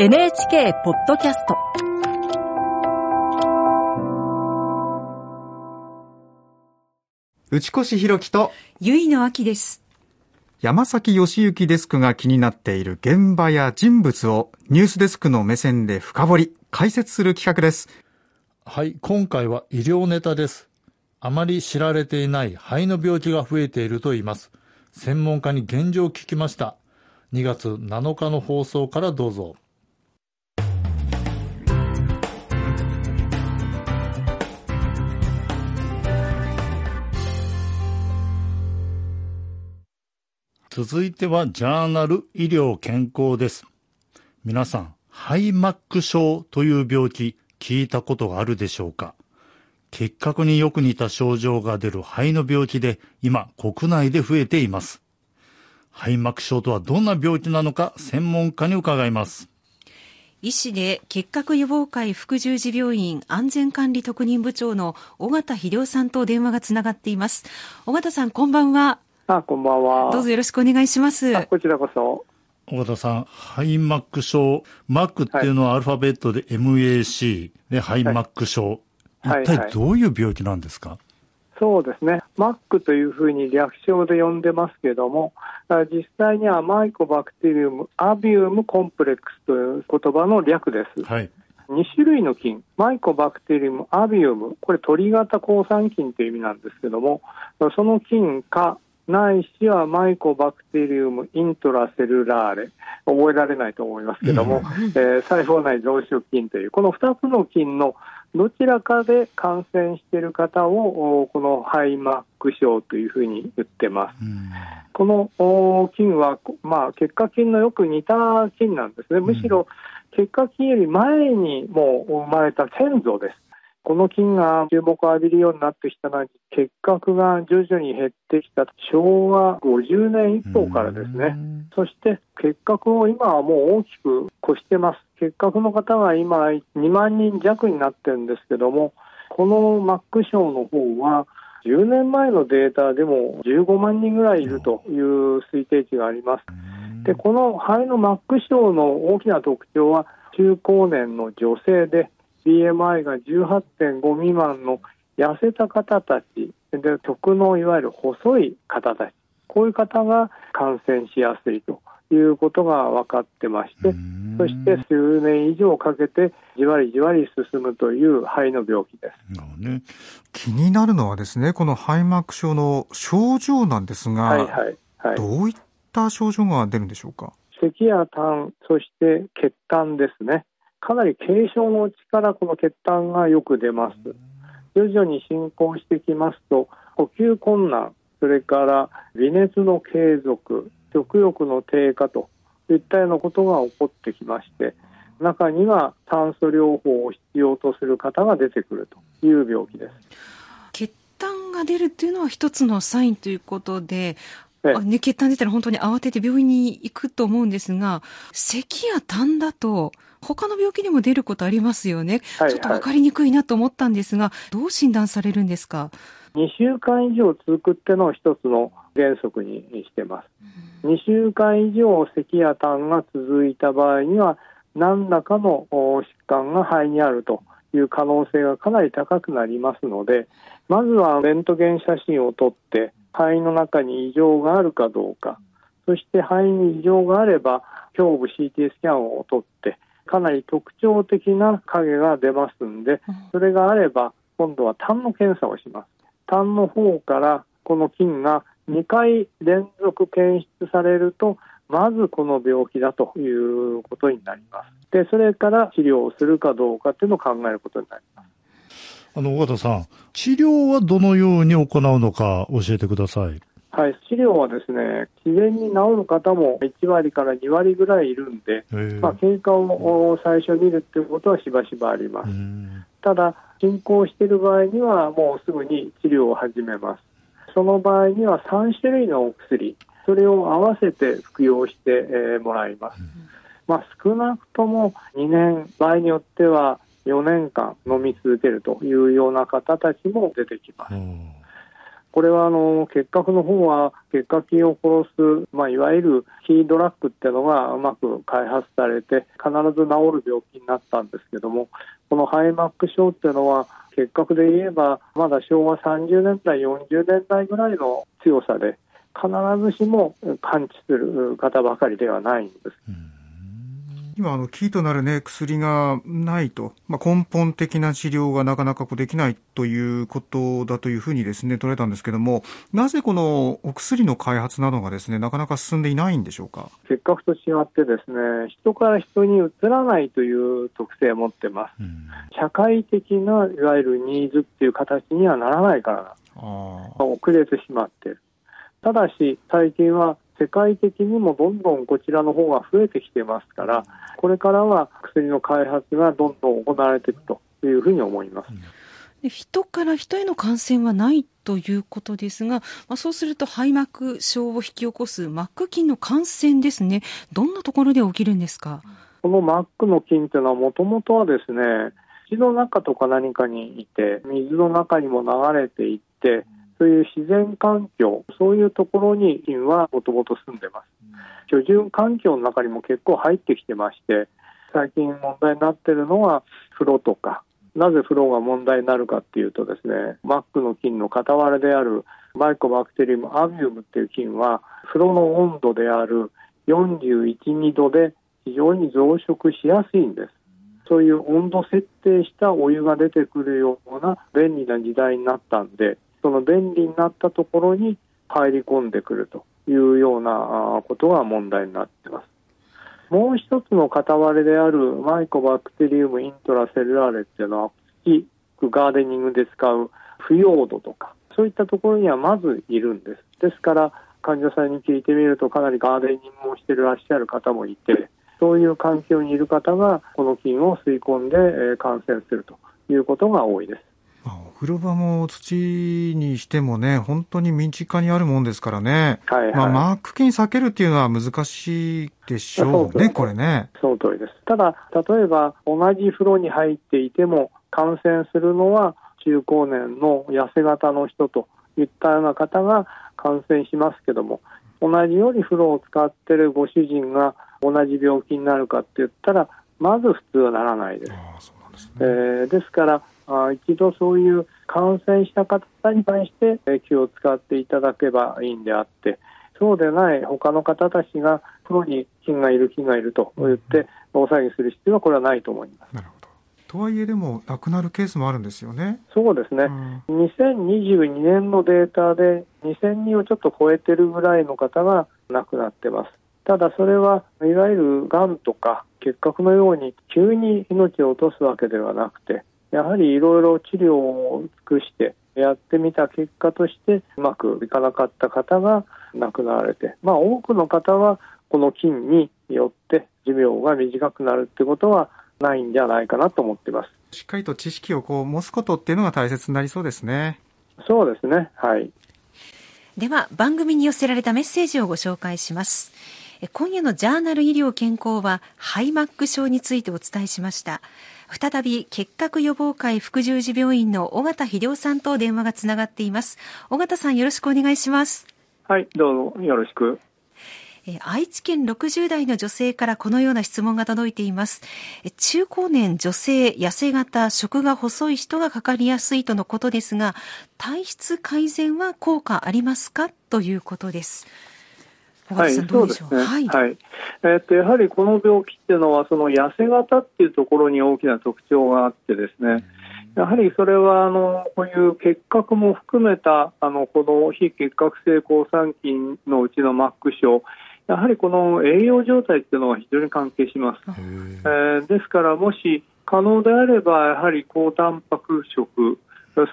NHK ポッドキャスト内越弘樹とゆいのあきです。山崎義行デスクが気になっている現場や人物をニュースデスクの目線で深掘り、解説する企画です。はい、今回は医療ネタです。あまり知られていない肺の病気が増えていると言います。専門家に現状を聞きました。2月7日の放送からどうぞ。続いてはジャーナル医療健康です。皆さん、肺マック症という病気聞いたことがあるでしょうか？結核によく似た症状が出る肺の病気で今国内で増えています。肺膜症とはどんな病気なのか専門家に伺います。医師で結核予防会副十字病院安全管理特任部長の尾形秀夫さんと電話がつながっています。尾形さん、こんばんは。あ、こんばんは。どうぞよろしくお願いします。あこちらこそ。小形さん、肺膜症、マックっていうのはアルファベットで MAC で肺膜症。はい一はい体どういう病気なんですか、そうですね。マックというふうに略称で呼んでますけども、あ実際にはマイコバクテリウム、アビウムコンプレックスという言葉の略です。はい。2種類の菌、マイコバクテリウム、アビウム、これ鳥型抗酸菌という意味なんですけども、その菌か、ないしはマイコバクテリウムイントラセルラーレ、覚えられないと思いますけども、えー細胞内増殖菌という、この2つの菌のどちらかで感染している方を、おこの肺マック症というふうに言ってます。うんこのお菌は、こまあ、結核菌のよく似た菌なんですね。むしろ結核菌より前にもう生まれた先祖です。この菌が注目を浴びるようになってきたのは、結核が徐々に減ってきた昭和50年以降からですね。そして結核を今はもう大きく越してます。結核の方が今2万人弱になってるんですけども、このマック症の方は10年前のデータでも15万人ぐらいいるという推定値があります。で、この肺のマック症の大きな特徴は中高年の女性で BMI が18.5未満の痩せた方たちで極のいわゆる細い方たちこういう方が感染しやすいということが分かってましてそして数年以上かけてじわりじわり進むという肺の病気です。ね。気になるのはですね、この肺膜症の症状なんですが、はいはいはい。どういった症状が出るんでしょうか？咳や痰、そして血痰ですね。かなり軽症のうちからこの血痰がよく出ます。徐々に進行してきますと、呼吸困難、それから微熱の継続、食欲の低下といったようなことが起こってきまして、中には酸素療法を必要とする方が出てくるという病気です。血痰が出るっていうのは一つのサインということで、ね、血痰出たら本当に慌てて病院に行くと思うんですが、咳や痰だと、他の病気にも出ることありますよね。はいちょっと分かりにくいなと思ったんですが、どう診断されるんですか？2週間以上続くっていうのを一つの原則にしてます。2週間以上咳や痰が続いた場合には何らかのお疾患が肺にあるという可能性がかなり高くなりますのでまずはレントゲン写真を撮って肺の中に異常があるかどうかそして肺に異常があれば胸部 CT スキャンを撮ってかなり特徴的な影が出ますんでそれがあれば今度は痰の検査をします。痰の方からこの菌が2回連続検出されるとまずこの病気だということになります。でそれから治療をするかどうかっていうのを考えることになります。あの、尾形さん、治療はどのように行うのか教えてください。はい、治療はですね自然に治る方も1割から2割ぐらいいるんで、まあ、経過を最初見るっていうことはしばしばあります。う。ん。ただ進行している場合にはもうすぐに治療を始めます。その場合には3種類のお薬それを合わせて服用して、えーもらいます、まあ、少なくとも2年場合によっては4年間飲み続けるというような方たちも出てきます。うんこれはあの結核の方は結核菌を殺す、まあ、いわゆるキードラッグっていうのがうまく開発されて必ず治る病気になったんですけどもこのハイマック症っていうのは結核で言えばまだ昭和30年代40年代ぐらいの強さで必ずしも完治する方ばかりではないんです。うん今、あの、キーとなるね、薬がないと、まあ、根本的な治療がなかなかこうできないということだというふうにですね、捉えたんですけども、なぜこのお薬の開発などがですね、なかなか進んでいないんでしょうか？結核と違ってですね、人から人にうつらないという特性を持ってます。うん、社会的ないわゆるニーズっていう形にはならないから遅れてしまっている。ただし、最近は世界的にもどんどんこちらの方が増えてきてますから、これからは薬の開発がどんどん行われていくというふうに思います。人から人への感染はないということですが、まあ、そうすると肺膜症を引き起こすマック菌の感染ですね、どんなところで起きるんですか？このマックの菌というのは、もともとはですね、血の中とか何かにいて、水の中にも流れていって、そういう自然環境、そういうところに菌はもともと住んでます。居住環境の中にも結構入ってきてまして、最近問題になっているのは風呂とか、なぜ風呂が問題になるかっていうとですね、マックの菌の傍らであるマイコバクテリウムアビウムっていう菌は、風呂の温度である41、2度で非常に増殖しやすいんです。そういう温度設定したお湯が出てくるような便利な時代になったんで、その便利になったところに入り込んでくるというようなことが問題になっています。もう一つの片割れであるマイコバクテリウムイントラセルラーレっていうのは土、ガーデニングで使う腐葉土とか、そういったところにはまずいるんです。ですから、患者さんに聞いてみるとかなりガーデニングをしていらっしゃる方もいて、そういう環境にいる方がこの菌を吸い込んで感染するということが多いです。お風呂場も土にしてもね、本当に身近にあるもんですからね。はい、はい、まあ、マーク菌避けるっていうのは難しいでしょうね、これね。その通りです。ただ、例えば同じ風呂に入っていても感染するのは中高年の痩せ型の人といったような方が感染しますけども、同じように風呂を使ってるご主人が同じ病気になるかって言ったら、まず普通はならないです。ですね、えー、ですから、あ一度そういう感染した方に対して気を使っていただけばいいんであって、そうでない他の方たちがプロに菌がいる、菌がいると言って大騒ぎする必要はこれはないと思います。なるほどとはいえでも亡くなるケースもあるんですよね。そうですね。うん、2022年のデータで2000人をちょっと超えてるぐらいの方が亡くなってます。ただそれはいわゆるがんとか結核のように急に命を落とすわけではなくてやはりいろいろ治療を尽くしてやってみた結果としてうまくいかなかった方が亡くなられて、まあ、多くの方はこの菌によって寿命が短くなるってことはないんじゃないかなと思っています。しっかりと知識をこう持つことっていうのが大切になりそうですね。そうですね。はい。では番組に寄せられたメッセージをご紹介します。今夜のジャーナル医療健康はハイマック症についてお伝えしました再び結核予防会副十字病院の尾形秀夫さんと電話がつながっています尾形さんよろしくお願いしますはいどうぞよろしく愛知県60代の女性からこのような質問が届いています。中高年女性、痩せ型、食が細い人がかかりやすいとのことですが、体質改善は効果ありますか？ということです。はい、そうですね。はい。はい、えー、っと、やはりこの病気っていうのは、その痩せ型っていうところに大きな特徴があってですね、やはりそれは、あの、こういう結核も含めた、あの、この非結核性抗酸菌のうちのマック症、やはりこの栄養状態っていうのは非常に関係します。えー、ですから、もし可能であれば、やはり高タンパク食、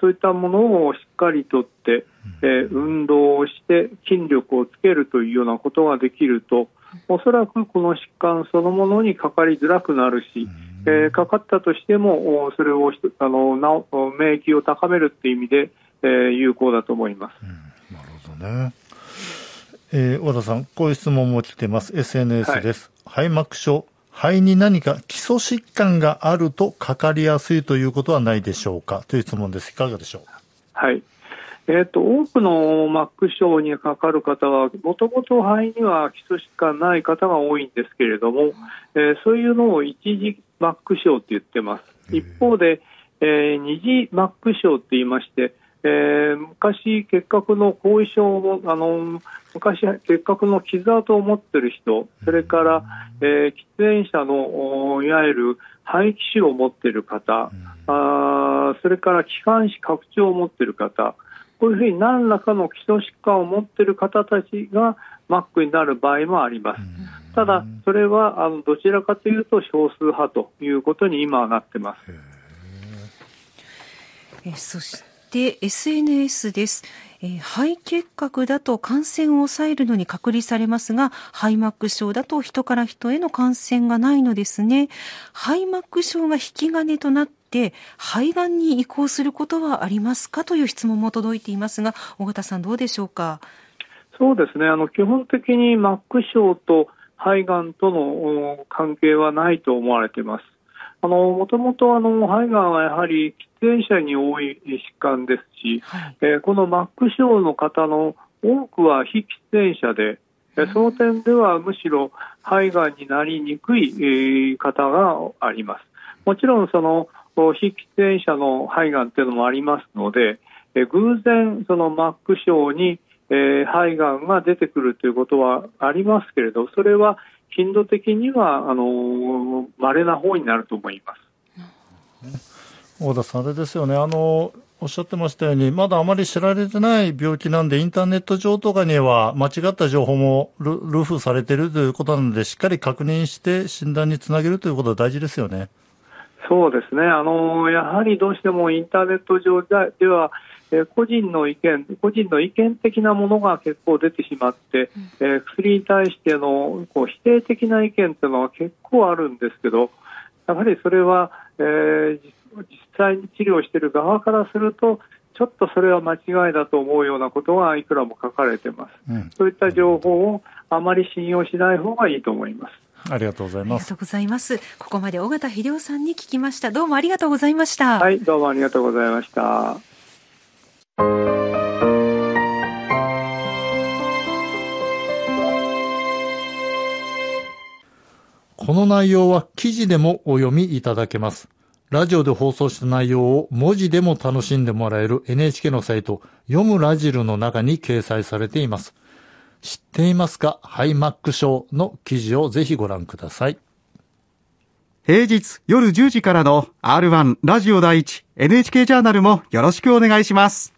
そういったものをしっかりとって、えー、運動をして筋力をつけるというようなことができるとおそらくこの疾患そのものにかかりづらくなるし、えー、かかったとしてもそれをあのな免疫を高めるという意味で、えー、有効だと思います。うん、なるほどね。えー、和田さん、こういう質問も来てます。SNS です。はい、肺膜症肺に何か基礎疾患があるとかかりやすいということはないでしょうか？という質問です。いかがでしょう？はい。えーと、多くのマック症にかかる方はもともと肺には基礎疾患ない方が多いんですけれども、えー、そういうのを一次マック症って言ってます。一方で、えー、二次マック症って言いましてえー、昔、結核の後遺症をあの昔、結核の傷跡を持っている人それから、えー、喫煙者のいわゆる肺気腫を持っている方、あそれから気管支拡張を持っている方こういうふうに何らかの基礎疾患を持っている方たちがマックになる場合もあります。ただ、それはあのどちらかというと少数派ということに今はなってます。えそしてで SNS です、えー、肺結核だと感染を抑えるのに隔離されますが肺膜症だと人から人への感染がないのですね肺膜症が引き金となって肺がんに移行することはありますか？という質問も届いていますが尾形さんどうでしょうか？そうですね。あの基本的に膜症と肺がんとの関係はないと思われています。あのもともとあの肺がんはやはり喫煙者に多い疾患ですし、はい、えー、このマック症の方の多くは非喫煙者で、うん、その点ではむしろ肺がんになりにくい、えー、方があります。もちろんその非喫煙者の肺がんというのもありますので、偶然そのマック症に、え、肺がんが出てくるということはありますけれど、それは頻度的にはあの稀な方になると思います。大田さん、あれですよね、あのおっしゃってましたように、まだあまり知られてない病気なんで、インターネット上とかには間違った情報もルルフされているということなので、しっかり確認して診断につなげるということは大事ですよね。そうですね。あの、やはりどうしてもインターネット上では、えー、個人の意見、個人の意見的なものが結構出てしまって、うん、えー、薬に対してのこう否定的な意見というのは結構あるんですけど、やはりそれは、えー、実際に治療している側からすると、ちょっとそれは間違いだと思うようなことがいくらも書かれています。うん、そういった情報をあまり信用しない方がいいと思います。ありがとうございます。ありがとうございます。ここまで尾形秀夫さんに聞きました。どうもありがとうございました。はい、どうもありがとうございました。この内容は記事でもお読みいただけます。ラジオで放送した内容を文字でも楽しんでもらえる NHK のサイト、読むラジルの中に掲載されています。知っていますか？ハイマック賞の記事をぜひご覧ください。平日夜10時からの R1 ラジオ第1 NHK ジャーナルもよろしくお願いします。